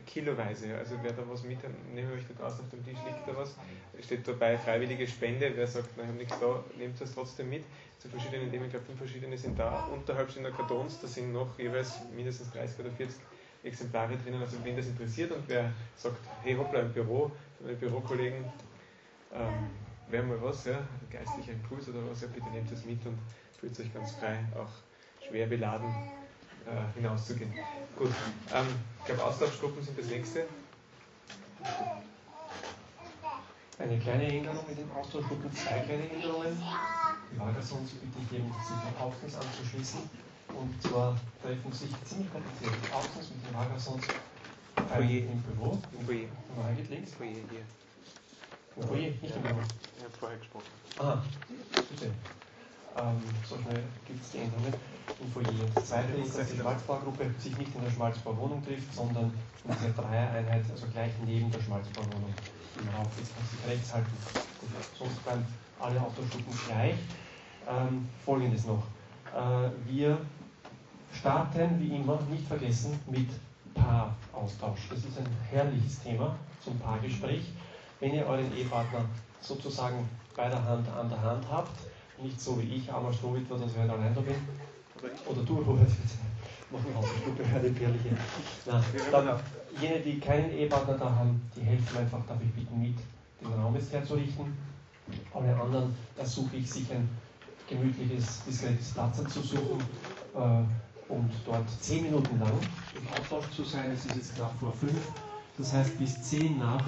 kiloweise. Also wer da was mitnehmen möchte, draußen auf dem Tisch liegt da was. Steht dabei freiwillige Spende. Wer sagt, na, ich habe nichts da, nehmt das trotzdem mit. Zu verschiedenen Themen, ich glaube, fünf verschiedene sind da. Unterhalb sind da Kartons, da sind noch jeweils mindestens 30 oder 40 Exemplare drinnen. Also wen das interessiert und wer sagt, hey hoppla, im Büro, meine Bürokollegen, ähm, wäre mal was, ja, geistlicher Impuls oder was, ja, bitte nehmt das mit und fühlt euch ganz frei, auch schwer beladen äh, hinauszugehen. Gut, ähm, ich glaube, Austauschgruppen sind das nächste. Eine kleine Änderung mit den Austauschgruppen, zwei kleine Änderungen. Lagersons bitte ich eben, sich den Auftens anzuschließen. Und zwar treffen sich ziemlich kompliziert Auftens mit den Lagersons im Büro, im Foyer. Wo eingelegt? Foyer hier. Im Foyer, nicht im Büro. Ich habe vorher gesprochen. Aha, bitte. Ähm, so schnell gibt es die Änderungen im Foyer. Das zweite ist, dass die Schmalzbaugruppe sich nicht in der Schmalzbauwohnung trifft, sondern in der Dreiereinheit, also gleich neben der Schmalzbauwohnung im Raum. Jetzt kann sich rechts halten. Gut, sonst bleiben alle Autostufen gleich. Ähm, Folgendes noch. Äh, wir starten wie immer, nicht vergessen, mit Paaraustausch. Das ist ein herrliches Thema zum Paargespräch. Wenn ihr euren Ehepartner sozusagen bei der Hand an der Hand habt. Nicht so wie ich, armer Strohwitwer, dass ich halt allein da bin. Oder du, Robert, machen hör die Bärliche. Na, dann, jene, die keinen Ehepartner da haben, die helfen einfach, darf ich bitten, mit den Raum jetzt herzurichten. Alle anderen ersuche ich, sich ein gemütliches, diskretes Platz zu suchen äh, und dort zehn Minuten lang im Austausch zu sein. Es ist jetzt knapp vor fünf. Das heißt, bis zehn nach